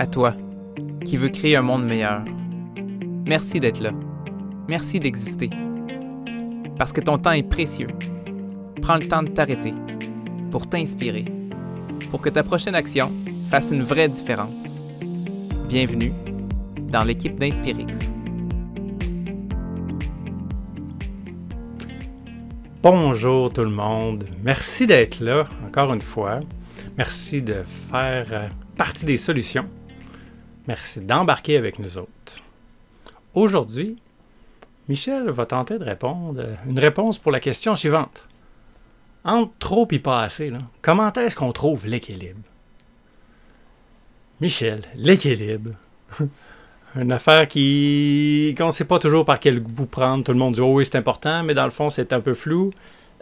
À toi, qui veux créer un monde meilleur. Merci d'être là. Merci d'exister. Parce que ton temps est précieux. Prends le temps de t'arrêter pour t'inspirer, pour que ta prochaine action fasse une vraie différence. Bienvenue dans l'équipe d'Inspirix. Bonjour tout le monde. Merci d'être là encore une fois. Merci de faire euh, partie des solutions. Merci d'embarquer avec nous autres. Aujourd'hui, Michel va tenter de répondre une réponse pour la question suivante. Entre trop et pas assez, comment est-ce qu'on trouve l'équilibre? Michel, l'équilibre. Une affaire qui qu'on ne sait pas toujours par quel bout prendre. Tout le monde dit oh oui c'est important, mais dans le fond c'est un peu flou.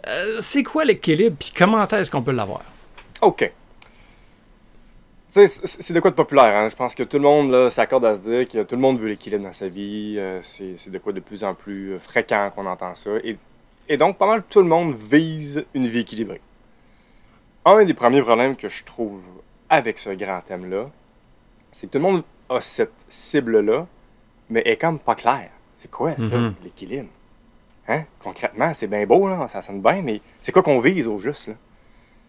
Euh, c'est quoi l'équilibre puis comment est-ce qu'on peut l'avoir? OK c'est de quoi de populaire. Hein? Je pense que tout le monde s'accorde à se dire que tout le monde veut l'équilibre dans sa vie. Euh, c'est de quoi de plus en plus euh, fréquent qu'on entend ça. Et, et, donc, pas mal tout le monde vise une vie équilibrée. Un des premiers problèmes que je trouve avec ce grand thème-là, c'est que tout le monde a cette cible-là, mais est comme pas clair. C'est quoi ça, mm-hmm. l'équilibre? Hein? Concrètement, c'est bien beau, là, ça sonne bien, mais c'est quoi qu'on vise au juste? Là?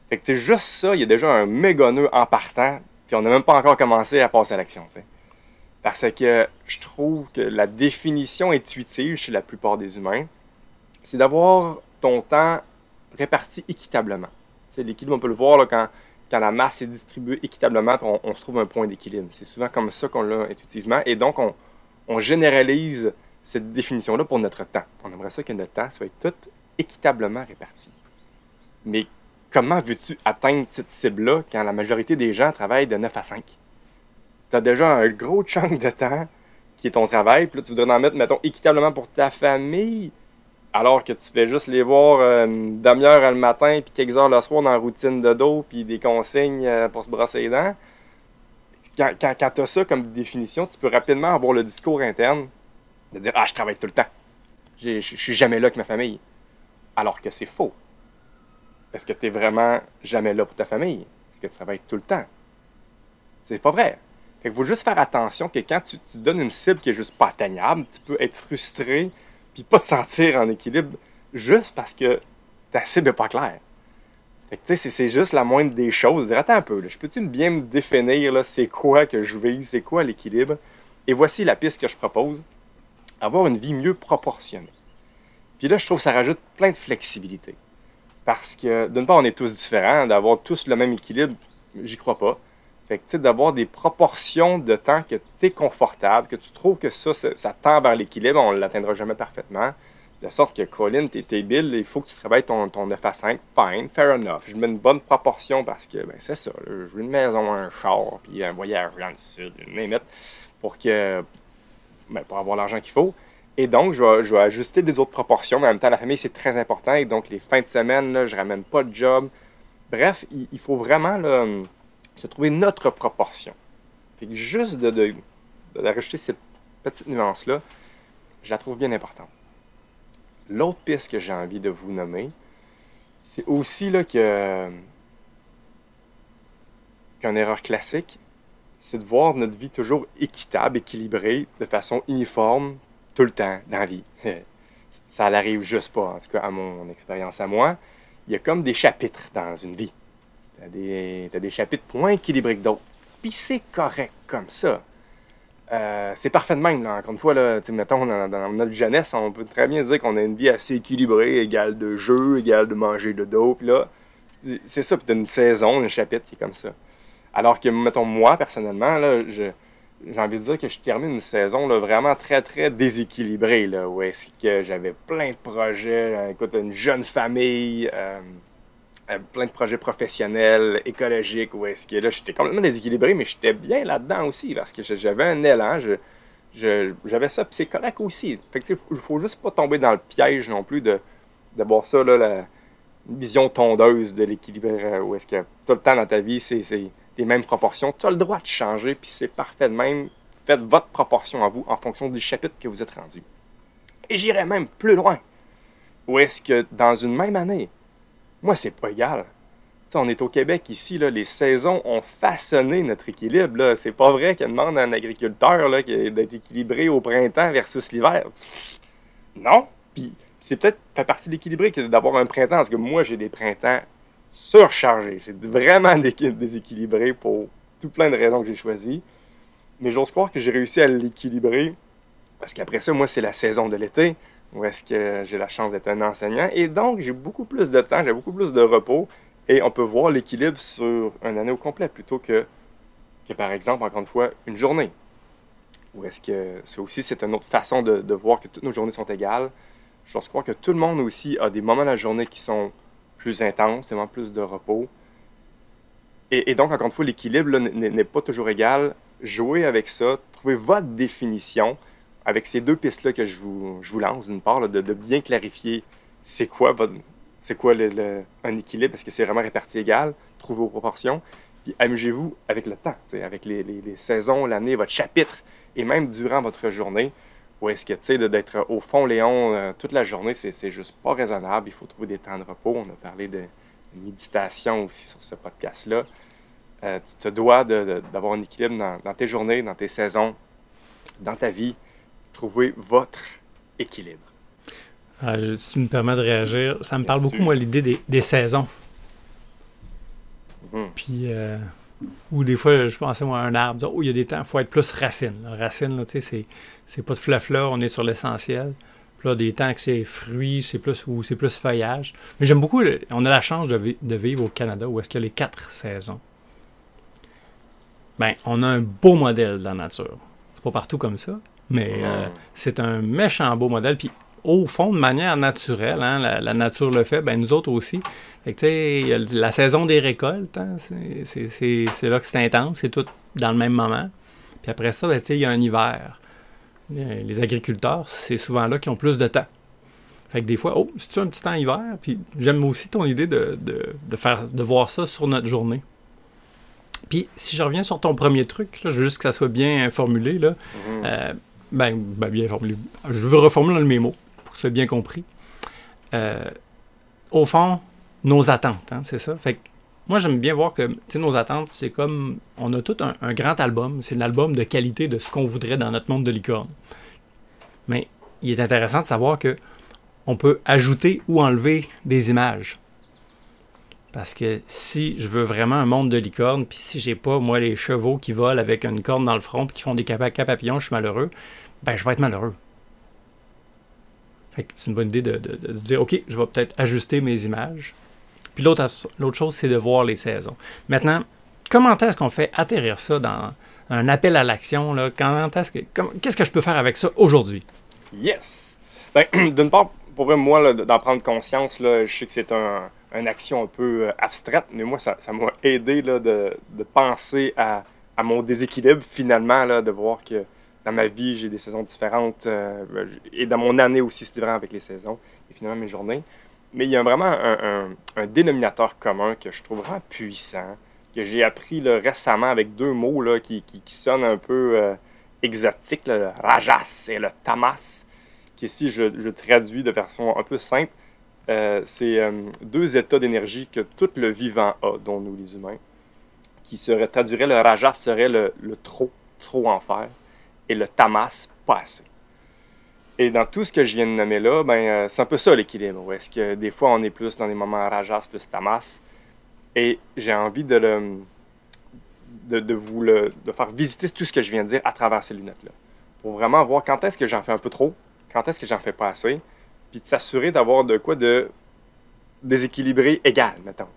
Fait que, juste ça, il y a déjà un méga nœud en partant puis on n'a même pas encore commencé à passer à l'action. Parce que je trouve que la définition intuitive chez la plupart des humains, c'est d'avoir ton temps réparti équitablement. L'équilibre, on peut le voir là, quand, quand la masse est distribuée équitablement, on, on se trouve un point d'équilibre. C'est souvent comme ça qu'on l'a intuitivement. Et donc, on, on généralise cette définition-là pour notre temps. On aimerait ça que notre temps soit tout équitablement réparti. Mais comment veux-tu atteindre cette cible-là quand la majorité des gens travaillent de 9 à 5? Tu as déjà un gros chunk de temps qui est ton travail, puis tu voudrais en mettre, mettons, équitablement pour ta famille, alors que tu fais juste les voir euh, une demi-heure le matin, puis quelques heures le soir dans la routine de dos, puis des consignes euh, pour se brosser les dents. Quand, quand, tu as ça comme définition, tu peux rapidement avoir le discours interne de dire Ah, je travaille tout le temps. Je suis jamais là avec ma famille. Alors que c'est faux est-ce que tu es vraiment jamais là pour ta famille? Est-ce que tu travailles tout le temps? C'est pas vrai. Il faut juste faire attention que quand tu, donnes une cible qui est juste pas atteignable, tu peux être frustré puis pas te sentir en équilibre juste parce que ta cible n'est pas claire. c'est juste la moindre des choses. Attends un peu, je peux-tu bien me définir c'est quoi que je vise, c'est quoi l'équilibre? Et voici la piste que je propose. Avoir une vie mieux proportionnée. Puis là, je trouve que ça rajoute plein de flexibilité. Parce que, d'une part, on est tous différents. D'avoir tous le même équilibre, j'y crois pas. Fait que, tu sais, d'avoir des proportions de temps que tu es confortable, que tu trouves que ça, ça, tend vers l'équilibre, on ne l'atteindra jamais parfaitement. De sorte que, Colin, t'es Bill, il faut que tu travailles ton, ton 9 à 5. Fine, fair enough. Je mets une bonne proportion parce que, ben, c'est ça. je veux une maison, un char, puis un voyage dans le sud, une pour que, ben, pour avoir l'argent qu'il faut. Et donc, je vais, ajuster des autres proportions, mais en même temps, la famille, c'est très important. Et donc, les fins de semaine, là, je ramène pas de job. Bref, il, faut vraiment se trouver notre proportion. Fait juste de, cette petite nuance-là, je la trouve bien importante. L'autre piste que j'ai envie de vous nommer, c'est aussi là que qu'une erreur classique, c'est de voir notre vie toujours équitable, équilibrée, de façon uniforme, tout le temps dans la vie. ça n'arrive juste pas, en tout cas à mon expérience à moi. Il y a comme des chapitres dans une vie. Tu as, des chapitres moins équilibrés que d'autres. Puis c'est correct comme ça. Euh, c'est parfait de même, là. encore une fois, là, mettons, dans, notre jeunesse, on peut très bien dire qu'on a une vie assez équilibrée, égale de jeu, égale de manger de dos, là, c'est ça, puis tu as une saison, un chapitre qui est comme ça. Alors que, mettons, moi, personnellement, là, je, j'ai envie de dire que je termine une saison là, vraiment très, très déséquilibrée, là, où est-ce que j'avais plein de projets, euh, écoute, une jeune famille, euh, euh, plein de projets professionnels, écologiques, où est-ce que là, j'étais complètement déséquilibré, mais j'étais bien là-dedans aussi, parce que j'avais un élan, j'avais ça, puis c'est correct aussi. Fait que, faut juste pas tomber dans le piège non plus de, de voir ça, là, la vision tondeuse de l'équilibre, où est-ce que tout le temps dans ta vie, c'est les mêmes proportions. Tu as le droit de changer, puis c'est parfait de même. Faites votre proportion à vous en fonction du chapitre que vous êtes rendu. Et j'irai même plus loin. Où est-ce que dans une même année, moi, c'est pas égal. on est au Québec ici, là, les saisons ont façonné notre équilibre. C'est pas vrai qu'elle demande à un agriculteur d'être équilibré au printemps versus l'hiver. Non. Puis c'est peut-être fait partie de l'équilibré d'avoir un printemps, parce que moi, j'ai des printemps surchargés. J'ai vraiment déséquilibré pour tout plein de raisons que j'ai choisies. Mais j'ose croire que j'ai réussi à l'équilibrer, parce qu'après ça, moi, c'est la saison de l'été, où est-ce que j'ai la chance d'être un enseignant. Et donc, j'ai beaucoup plus de temps, j'ai beaucoup plus de repos, et on peut voir l'équilibre sur une année au complet, plutôt que, que par exemple, encore une fois, une journée. Ou est-ce que ça aussi, c'est une autre façon de, voir que toutes nos journées sont égales, je crois que tout le monde aussi a des moments de la journée qui sont plus intenses, vraiment plus de repos. Et, donc, encore une fois, l'équilibre n'est pas toujours égal. Jouez avec ça, trouvez votre définition avec ces deux pistes-là que je vous, vous lance, d'une part, de, bien clarifier c'est quoi, c'est quoi un équilibre, parce que c'est vraiment réparti égal, trouvez vos proportions, puis amusez-vous avec le temps, avec les saisons, l'année, votre chapitre, et même durant votre journée. Ou est-ce que, tu sais, d'être au fond, Léon, euh, toute la journée, c'est juste pas raisonnable. Il faut trouver des temps de repos. On a parlé de, méditation aussi sur ce podcast-là. Euh, tu te dois d'avoir un équilibre dans, tes journées, dans tes saisons, dans ta vie. Trouver votre équilibre. Ah, si tu me permets de réagir, ça me parle beaucoup, moi, l'idée des, saisons. Mhm. Puis, euh, ou des fois, je pensais moi, à un arbre, oh, il y a des temps, il faut être plus racine. Racine, tu sais, c'est pas de fleurs, on est sur l'essentiel. Puis là, des temps que c'est fruits, c'est plus ou c'est plus feuillage. Mais j'aime beaucoup, on a la chance de, vivre au Canada où est-ce qu'il y a les quatre saisons. Ben, on a un beau modèle dans la nature. C'est pas partout comme ça, mais euh, c'est un méchant beau modèle. Puis au fond, de manière naturelle, hein, la, nature le fait, ben nous autres aussi. Fait que, la saison des récoltes, hein, c'est là que c'est intense, c'est tout dans le même moment. Puis après ça, ben, il y a un hiver. Les agriculteurs, c'est souvent là qu'ils ont plus de temps. Fait que des fois, oh, c'est un petit temps hiver, puis j'aime aussi ton idée de, faire, de voir ça sur notre journée. Puis si je reviens sur ton premier truc, je veux juste que ça soit bien formulé, là. Mm-hmm. Euh, ben, ben, bien formulé. Je veux reformuler dans mes mots soit bien compris. Euh, au fond, nos attentes, hein, c'est ça. Fait moi, j'aime bien voir que nos attentes, c'est comme. On a tout un, grand album. C'est l'album de qualité de ce qu'on voudrait dans notre monde de licorne. Mais il est intéressant de savoir que on peut ajouter ou enlever des images. Parce que si je veux vraiment un monde de licorne, puis si j'ai pas, moi, les chevaux qui volent avec une corne dans le front, puis qui font des cap papillons, je suis malheureux, ben je vais être malheureux c'est une bonne idée de, dire, OK, je vais peut-être ajuster mes images. Puis l'autre, chose, c'est de voir les saisons. Maintenant, comment est-ce qu'on fait atterrir ça dans un appel à l'action? Qu'est-ce que je peux faire avec ça aujourd'hui? Yes! Ben, d'une part, pour moi, d'en prendre conscience, là, je sais que c'est un, une action un peu euh, abstraite, mais moi, ça, m'a aidé là, de, penser à, à, mon déséquilibre, finalement, de voir que dans ma vie, j'ai des saisons différentes. Euh, et dans mon année aussi, c'est différent avec les saisons et finalement mes journées. Mais il y a vraiment un, dénominateur commun que je trouve vraiment puissant, que j'ai appris récemment avec deux mots là, qui, sonnent un peu euh, exotiques, le rajas et le tamas, qui ici je, traduis de façon un peu simple. Euh, c'est deux états d'énergie que tout le vivant a, dont nous les humains, qui serait, traduirait le rajas serait le, le trop, trop en faire et le tamas pas assez. Et dans tout ce que je viens de nommer là, ben, euh, c'est un peu ça l'équilibre. Est-ce que des fois on est plus dans des moments rajas plus tamas Et j'ai envie de, le, de, vous le, de faire visiter tout ce que je viens de dire à travers ces lunettes-là. Pour vraiment voir quand est-ce que j'en fais un peu trop, quand est-ce que j'en fais pas assez, puis de s'assurer d'avoir de quoi de déséquilibré égal, mettons.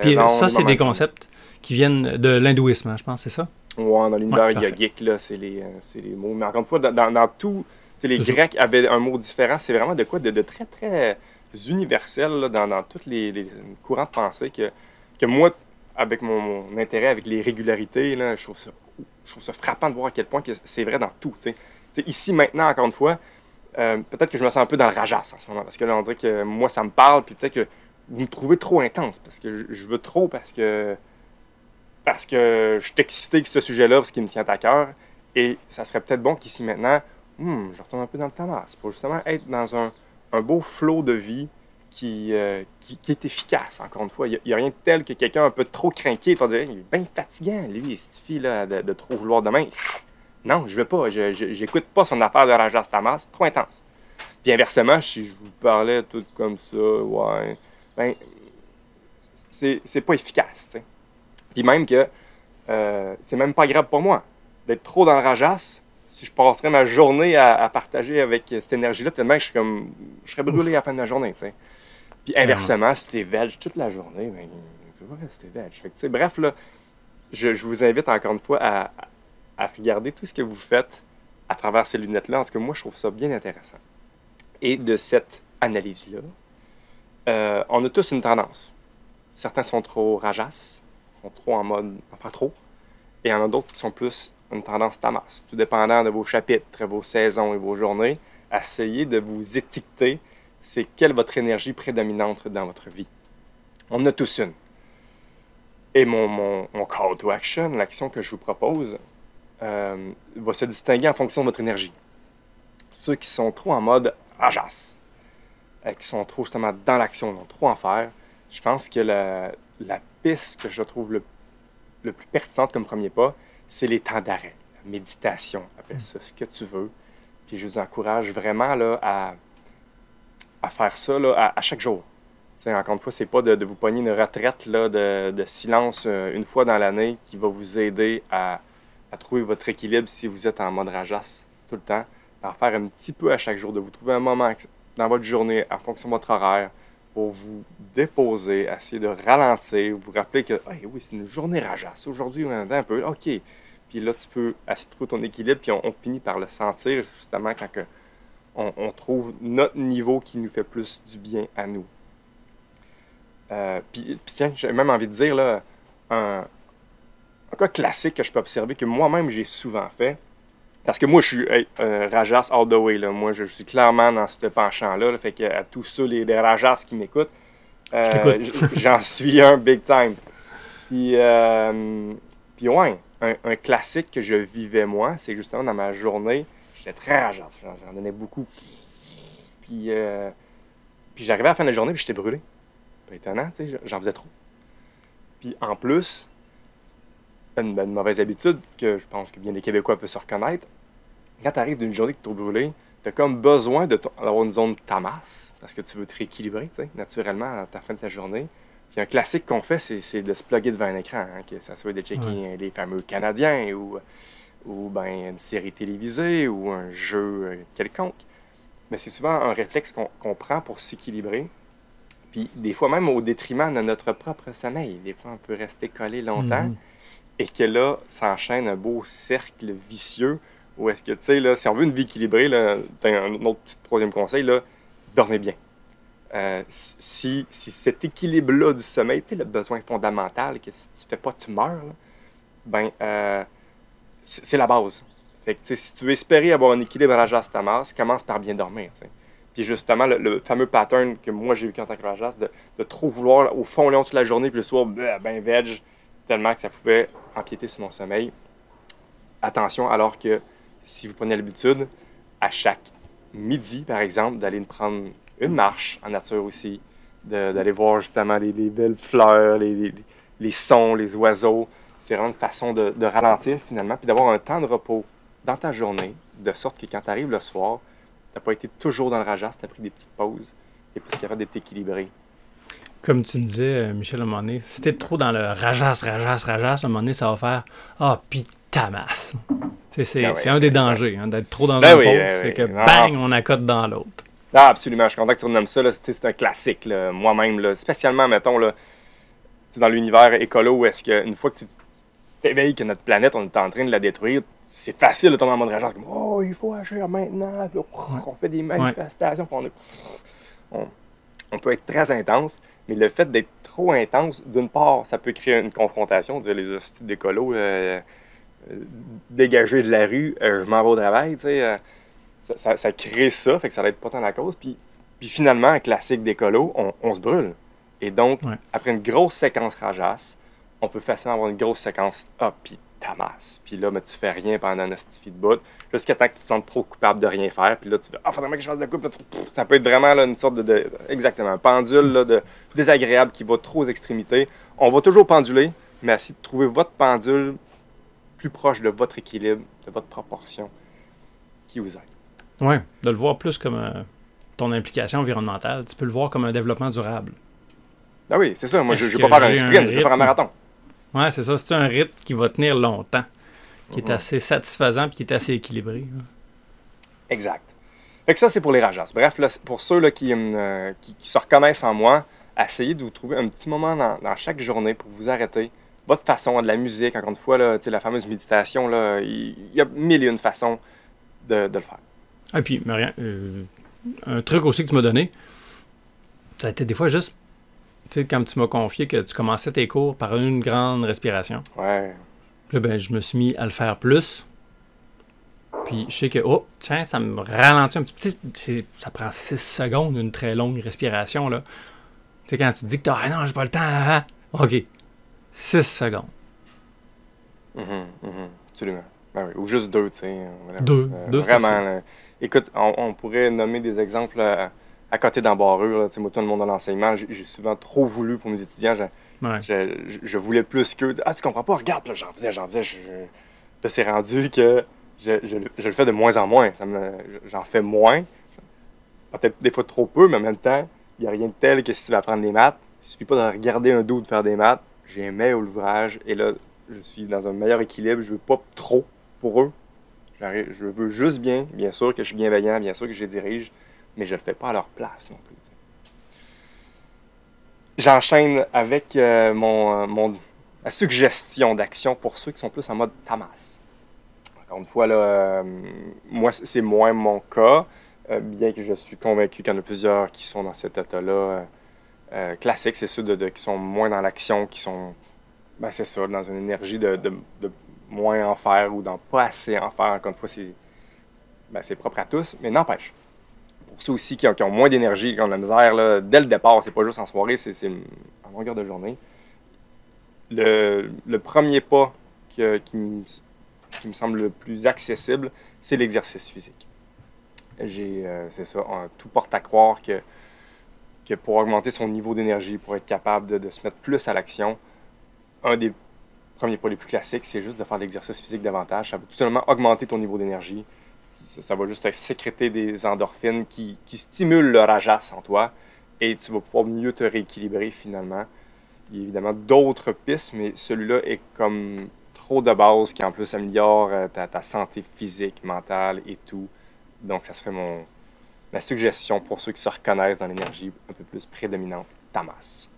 Puis ça, c'est des concepts qui viennent de l'hindouisme, hein, je pense, c'est ça? Ouais, dans l'univers yogique, là, c'est les, euh, les, mots. Mais encore une fois, dans, dans, tout, les Grecs avaient un mot différent. C'est vraiment de quoi de, très, très universel là, dans, dans tous les, les, courants de pensée que, que moi, avec mon, intérêt avec les régularités, là, je, trouve ça, je trouve ça frappant de voir à quel point c'est vrai dans tout. T'sais. ici, maintenant, encore une fois, euh, peut-être que je me sens un peu dans le rajas en ce moment, parce que là, on dirait que moi, ça me parle, puis peut-être que vous me trouvez trop intense, parce que je veux trop, parce que parce que je suis excité avec ce sujet-là, parce qu'il me tient à cœur. Et ça serait peut-être bon qu'ici maintenant, hmm, je retourne un peu dans le tamas pour justement être dans un, beau flot de vie qui, euh, qui, est efficace, encore une fois. Il n'y a, rien de tel que quelqu'un un peu trop craqué pour dire il est bien fatigant, lui, cette fille-là, de, trop vouloir demain. Non, je ne veux pas. Je n'écoute pas son affaire de Rajas Tamas, trop intense. Puis inversement, si je vous parlais tout comme ça, ouais, ben, c'est pas efficace. T'sais. Puis même que euh, c'est même pas grave pour moi d'être trop dans le rajas. Si je passerais ma journée à, à partager avec cette énergie-là, tellement que je, suis comme, je serais brûlé à la fin de la journée. T'sais. Puis inversement, si t'es veg toute la journée, ben, tu vas rester veg. Fait que, bref, là, je, je, vous invite encore une fois à, à regarder tout ce que vous faites à travers ces lunettes-là. En tout cas, moi, je trouve ça bien intéressant. Et de cette analyse-là, euh, on a tous une tendance. Certains sont trop rajas, sont trop en mode enfin trop, et il y en a d'autres qui sont plus une tendance tamas. Tout dépendant de vos chapitres, vos saisons et vos journées, essayez de vous étiqueter c'est quelle votre énergie prédominante dans votre vie. On en a tous une. Et mon, mon, mon call to action, l'action que je vous propose, euh, va se distinguer en fonction de votre énergie. Ceux qui sont trop en mode rajas, euh, qui sont trop justement dans l'action, ont trop en faire, je pense que la piste que je trouve le, le, plus pertinente comme premier pas, c'est les temps d'arrêt, la méditation, appelle ça ce que tu veux. Puis je vous encourage vraiment là, à, à faire ça là, à, chaque jour. T'sais, encore une fois, c'est pas de, vous pogner une retraite là, de, de silence euh, une fois dans l'année qui va vous aider à, à trouver votre équilibre si vous êtes en mode rajas tout le temps, en faire un petit peu à chaque jour, de vous trouver un moment dans votre journée en fonction de votre horaire pour vous déposer, essayer de ralentir, vous rappeler que oui, c'est une journée rajas. Aujourd'hui, on est un peu, OK. Puis là, tu peux essayer de trouver ton équilibre, puis on, finit par le sentir justement quand on, trouve notre niveau qui nous fait plus du bien à nous. Euh, puis, tiens, j'ai même envie de dire, là, un cas classique que je peux observer, que moi-même j'ai souvent fait, parce que moi je suis hey, euh, Rajas all the way, là. moi je, je, suis clairement dans ce penchant-là, là, fait que à tous ceux, les, les Rajas qui m'écoutent, euh, j'en suis un big time. Puis, euh, puis ouais, un, un, classique que je vivais moi, c'est justement dans ma journée, j'étais très Rajas, j'en donnais beaucoup. Puis, puis j'arrivais à la fin de la journée, puis j'étais brûlé. Pas étonnant, tu sais, j'en faisais trop. Puis en plus, une, une, mauvaise habitude que je pense que bien les Québécois peuvent se reconnaître. Quand tu arrives d'une journée qui est trop brûlée, tu as comme besoin d'avoir une zone tamas parce que tu veux te rééquilibrer naturellement à la fin de ta journée. Puis un classique qu'on fait, c'est de se plugger devant un écran, hein, que ça soit de checker ouais. les fameux Canadiens ou, ou ben, une série télévisée ou un jeu quelconque. Mais c'est souvent un réflexe qu'on qu prend pour s'équilibrer. Puis des fois même au détriment de notre propre sommeil. Des fois, on peut rester collé longtemps. Mm -hmm et que là, s'enchaîne un beau cercle vicieux où est-ce que, tu sais, si on veut une vie équilibrée, là, un autre petit troisième conseil, là, dormez bien. Euh, si, cet équilibre-là du sommeil, tu sais, le besoin fondamental, que si tu fais pas, tu meurs, ben, euh, c'est la base. Fait que, si tu veux espérer avoir un équilibre à Rajas Tamas, commence par bien dormir, tu sais. Puis justement, le, fameux pattern que moi j'ai vu en tant que Rajas, de, trop vouloir, au fond, Léon toute la journée, puis le soir, ben, ben veg, tellement que ça pouvait empiéter sur mon sommeil. Attention, alors que si vous prenez l'habitude, à chaque midi, par exemple, d'aller prendre une marche en nature aussi, d'aller voir justement les, les belles fleurs, les, sons, les oiseaux, c'est vraiment une façon de, ralentir finalement, puis d'avoir un temps de repos dans ta journée, de sorte que quand tu arrives le soir, tu n'as pas été toujours dans le rajas, tu as pris des petites pauses, et plus capable d'être équilibré. Comme tu me disais, Michel, à un moment donné, si t'es trop dans le rajas, rajas, rajas, à un moment donné, ça va faire Ah, pis tamas. C'est ben oui, un des dangers, hein, d'être trop dans ben un oui, pause. Ben c'est oui. que bang, on accote dans l'autre. Ah, absolument. Je suis content que tu renommes ça. C'est un classique, moi-même. Spécialement, mettons, là, dans l'univers écolo, où est-ce qu'une fois que tu t'éveilles que notre planète, on est en train de la détruire, c'est facile de tomber en mode rajas. Comme, oh, il faut agir maintenant. Puis, oh, on fait des manifestations. On, on, on peut être très intense. Mais le fait d'être trop intense, d'une part, ça peut créer une confrontation, dire les hosties d'écolo, euh, dégager de la rue, euh, je m'en vais au travail, tu sais, euh, ça, ça, ça, crée ça, fait que ça va être pas tant la cause. Puis, puis finalement, un classique d'écolo, on, on, se brûle. Et donc, ouais. après une grosse séquence rajasse, on peut facilement avoir une grosse séquence ah, puis tamasses. Puis là, mais tu fais rien pendant un astifi de bout, jusqu'à temps que tu te sens trop coupable de rien faire. Puis là, tu fais Ah, faudrait que je fasse de la coupe. Ça peut être vraiment là, une sorte de, de- Exactement, un pendule là, de, désagréable qui va trop aux extrémités. On va toujours penduler, mais essayez de trouver votre pendule plus proche de votre équilibre, de votre proportion, qui vous aide. Ouais, de le voir plus comme euh, ton implication environnementale. Tu peux le voir comme un développement durable. Ah oui, c'est ça. Moi, je ne vais pas faire un sprint, je vais faire un marathon. Ouais, c'est ça. C'est un rythme qui va tenir longtemps, qui est Mhm. assez satisfaisant puis qui est assez équilibré. là. Exact. Fait que ça, c'est pour les rajas. Bref, là, pour ceux là, qui, euh, qui, qui se reconnaissent en moi, essayez de vous trouver un petit moment dans, dans chaque journée pour vous arrêter. Votre façon, de la musique, encore une fois, là, la fameuse méditation, là, il il y a mille et une façons de, de le faire. Ah, puis, Marianne, euh, un truc aussi que tu m'as donné, ça a été des fois juste, tu sais, quand tu m'as confié que tu commençais tes cours par une grande respiration. Ouais. Puis là, ben, je me suis mis à le faire plus. Puis je sais que, oh, tiens, ça me ralentit un petit peu. Ça prend 6 secondes, une très longue respiration, là. Tu sais, quand tu te dis que t'as, ah non, j'ai pas le temps, ah, ah. OK. 6 secondes. Mhm, mhm, absolument. Ben oui, Ou juste deux, tu sais. Deux. Euh, Deux, Vraiment. là. Écoute, on, on pourrait nommer des exemples euh, à côté d'embarrure. Moi, tout le monde de l'enseignement, j'ai souvent trop voulu pour mes étudiants. Je- Ouais. Je, je- je voulais plus qu'eux. Ah, tu comprends pas? Regarde, j'en faisais, j'en faisais. Je, je- c'est rendu que je, le- fais de moins en moins. J'en fais moins. Peut-être des fois trop peu, mais en même temps, il n'y a rien de tel que si tu vas apprendre des maths. Il suffit pas de regarder un dos de faire des maths. J'aimais l'ouvrage et là, je suis dans un meilleur équilibre. Je veux pas trop pour eux. Je veux juste bien. Bien sûr que je suis bienveillant, bien sûr que je les dirige, mais je le fais pas à leur place non plus. J'enchaîne avec euh, mon, euh, mon, suggestion d'action pour ceux qui sont plus en mode tamas. Encore une fois, là, euh, moi, c'est moins mon cas, bien que je suis convaincu qu'il y en a plusieurs qui sont dans cet état-là euh, euh, classique. C'est ceux qui sont moins dans l'action, qui sont, ben, c'est ça, dans une énergie de, moins en faire ou d'en pas assez en faire. Encore une fois, c'est ben, propre à tous, mais n'empêche pour ceux aussi qui ont, qui ont moins d'énergie, qui ont de la misère, là, dès le départ, c'est pas juste en soirée, c'est en longueur de journée. Le, premier pas que- qui, me, qui me semble le plus accessible, c'est l'exercice physique. J'ai, euh, c'est ça, tout porte à croire que, que pour augmenter son niveau d'énergie, pour être capable de, se mettre plus à l'action, un des premiers pas les plus classiques, c'est juste de faire de l'exercice physique davantage. Ça va tout simplement augmenter ton niveau d'énergie ça, va juste sécréter des endorphines qui, stimulent le rajas en toi et tu vas pouvoir mieux te rééquilibrer finalement. Il y a évidemment d'autres pistes, mais celui-là est comme trop de base qui en plus améliore euh, ta santé physique, mentale et tout. Donc ça serait mon, ma suggestion pour ceux qui se reconnaissent dans l'énergie un peu plus prédominante, Tamas.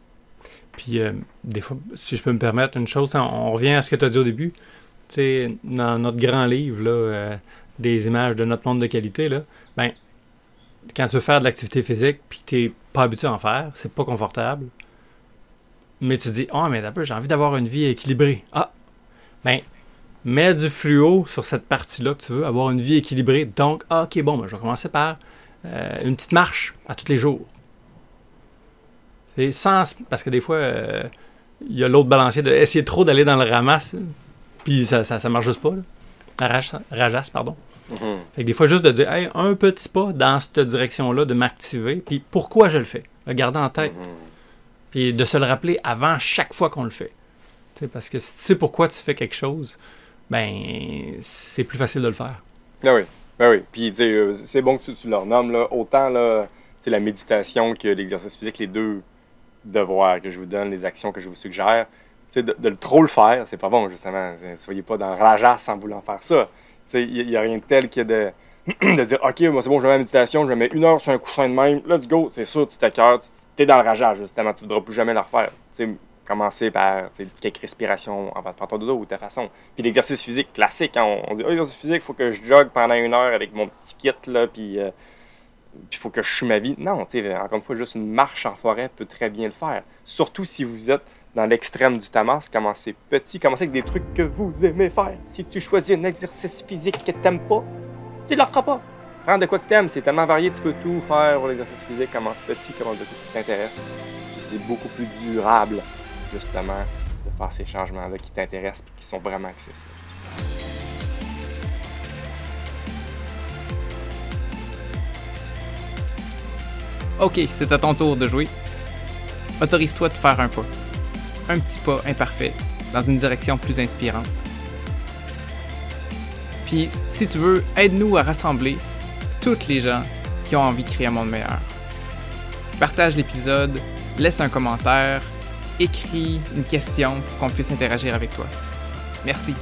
Puis, euh, des fois, si je peux me permettre une chose, on, on revient à ce que tu as dit au début. Tu sais, dans notre grand livre, là, euh, des images de notre monde de qualité, là, ben, quand tu veux faire de l'activité physique puis tu n'es pas habitué à en faire, c'est pas confortable. Mais tu dis, ah, mais d'abord, j'ai envie d'avoir une vie équilibrée. Ah, ben, mets du fluo sur cette partie-là que tu veux, avoir une vie équilibrée. Donc, ah, ok, bon, ben, je vais commencer par euh, une petite marche à tous les jours. C'est sans. Parce que des fois, euh, il y a l'autre balancier de essayer trop d'aller dans le ramasse, puis ça, ça, ça marche juste pas. Là. Rajas, rajas, pardon. Mhm. Fait que des fois, juste de dire, hey, un petit pas dans cette direction-là, de m'activer, puis pourquoi je le fais? Le garder en tête, Mhm. puis de se le rappeler avant chaque fois qu'on le fait. Tu sais, parce que si tu sais pourquoi tu fais quelque chose, ben, c'est plus facile de le faire. Ah oui, ah oui. Puis, euh, c'est bon que tu, leur nommes, là. Autant, là, la méditation que l'exercice physique, les deux devoirs que je vous donne, les actions que je vous suggère, de, de trop le faire, c'est pas bon, justement. Soyez pas dans le rajas en voulant faire ça. Il n'y a, rien de tel que de, de dire, OK, moi, c'est bon, je vais à la méditation, je mettre une heure sur un coussin de même, let's go. C'est sûr, tu t'écœures, tu es dans le rajas, justement. Tu ne voudras plus jamais le refaire. Commencer par quelques respirations avant de ton dodo ou ta façon. Puis l'exercice physique classique, hein, on, dit, oh, l'exercice physique, il faut que je jogue pendant une heure avec mon petit kit, là, puis euh, il faut que je choue ma vie. Non, tu sais, encore une fois, juste une marche en forêt peut très bien le faire. Surtout si vous êtes dans l'extrême du tamas, commencez petit, commencez avec des trucs que vous aimez faire. Si tu choisis un exercice physique que t'aimes pas, tu le feras pas. Prends de quoi que t'aimes, c'est tellement varié, tu peux tout faire l'exercice physique, commence petit, commence de quoi qui t'intéresse. C'est beaucoup plus durable, justement, de faire ces changements-là qui t'intéressent et qui sont vraiment accessibles. Ok, c'est à ton tour de jouer. Autorise-toi de faire un pas. Un petit pas imparfait dans une direction plus inspirante. Puis, si tu veux, aide-nous à rassembler toutes les gens qui ont envie de créer un monde meilleur. Partage l'épisode, laisse un commentaire, écris une question pour qu'on puisse interagir avec toi. Merci.